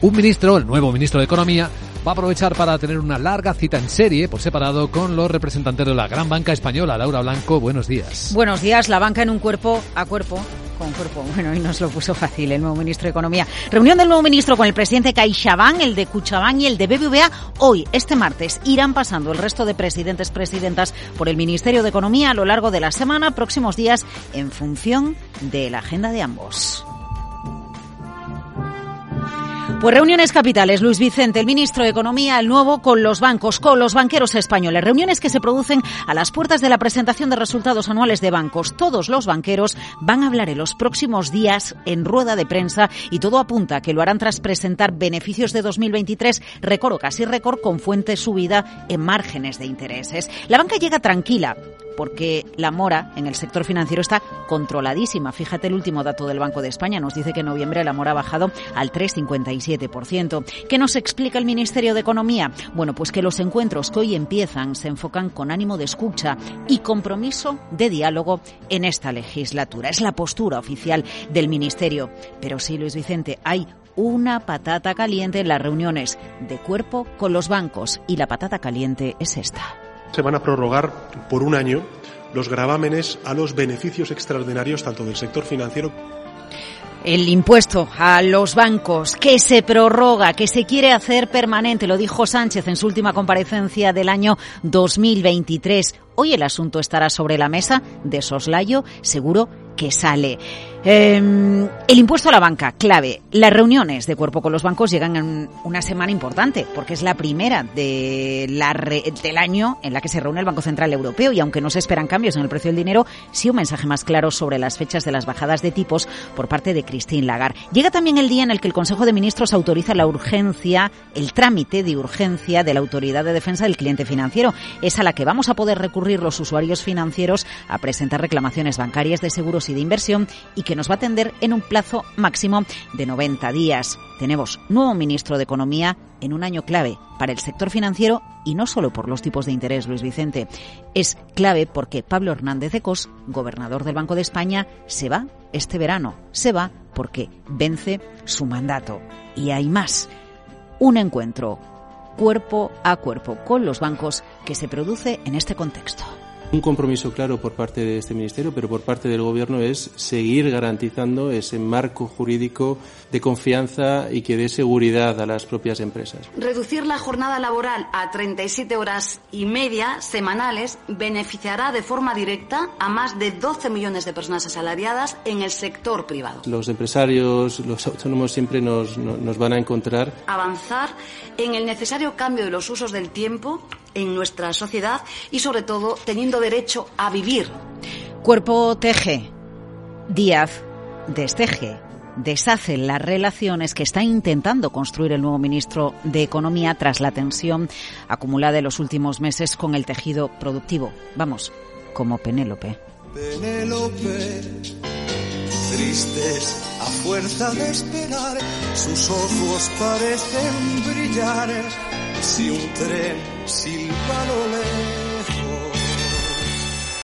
Un ministro, el nuevo ministro de Economía, va a aprovechar para tener una larga cita en serie por separado con los representantes de la gran banca española. Laura Blanco, buenos días. Buenos días, la banca en un cuerpo a cuerpo con cuerpo. Bueno, y nos lo puso fácil el nuevo ministro de Economía. Reunión del nuevo ministro con el presidente CaixaBank, el de Cuchabán y el de BBVA. Hoy, este martes, irán pasando el resto de presidentes, presidentas por el Ministerio de Economía a lo largo de la semana, próximos días, en función de la agenda de ambos. Pues reuniones capitales, Luis Vicente, el ministro de Economía, el nuevo con los bancos, con los banqueros españoles. Reuniones que se producen a las puertas de la presentación de resultados anuales de bancos. Todos los banqueros van a hablar en los próximos días en rueda de prensa y todo apunta que lo harán tras presentar beneficios de 2023, récord o casi récord, con fuente subida en márgenes de intereses. La banca llega tranquila porque la mora en el sector financiero está controladísima. Fíjate el último dato del Banco de España, nos dice que en noviembre la mora ha bajado al 3,57%. ¿Qué nos explica el Ministerio de Economía? Bueno, pues que los encuentros que hoy empiezan se enfocan con ánimo de escucha y compromiso de diálogo en esta legislatura. Es la postura oficial del Ministerio. Pero sí, Luis Vicente, hay una patata caliente en las reuniones de cuerpo con los bancos y la patata caliente es esta. Se van a prorrogar por un año los gravámenes a los beneficios extraordinarios tanto del sector financiero el impuesto a los bancos que se prorroga, que se quiere hacer permanente, lo dijo Sánchez en su última comparecencia del año 2023. Hoy el asunto estará sobre la mesa de soslayo, seguro que sale. Em, el impuesto a la banca, clave. Las reuniones de cuerpo con los bancos llegan en una semana importante, porque es la primera del año en la que se reúne el Banco Central Europeo y aunque no se esperan cambios en el precio del dinero, sí un mensaje más claro sobre las fechas de las bajadas de tipos por parte de Christine Lagarde. Llega también el día en el que el Consejo de Ministros autoriza la urgencia, el trámite de urgencia de la Autoridad de Defensa del Cliente Financiero. Es a la que vamos a poder recurrir los usuarios financieros a presentar reclamaciones bancarias de seguros y de inversión y que nos va a atender en un plazo máximo de 90 días. Tenemos nuevo ministro de Economía en un año clave para el sector financiero y no solo por los tipos de interés, Luis Vicente. Es clave porque Pablo Hernández de Cos, gobernador del Banco de España, se va este verano. Se va porque vence su mandato. Y hay más. Un encuentro cuerpo a cuerpo con los bancos que se produce en este contexto. Un compromiso claro por parte de este Ministerio, pero por parte del Gobierno es seguir garantizando ese marco jurídico de confianza y que dé seguridad a las propias empresas. Reducir la jornada laboral a 37 horas y media semanales beneficiará de forma directa a más de 12 millones de personas asalariadas en el sector privado. Los empresarios, los autónomos siempre nos, nos van a encontrar. Avanzar en el necesario cambio de los usos del tiempo en nuestra sociedad y sobre todo teniendo derecho a vivir. Cuerpo teje, Díaz desteje, deshace las relaciones que está intentando construir el nuevo ministro de Economía tras la tensión acumulada en los últimos meses con el tejido productivo. Vamos, como Penélope. Penélope, tristes a fuerza de esperar, sus ojos parecen brillar si un tren silba lo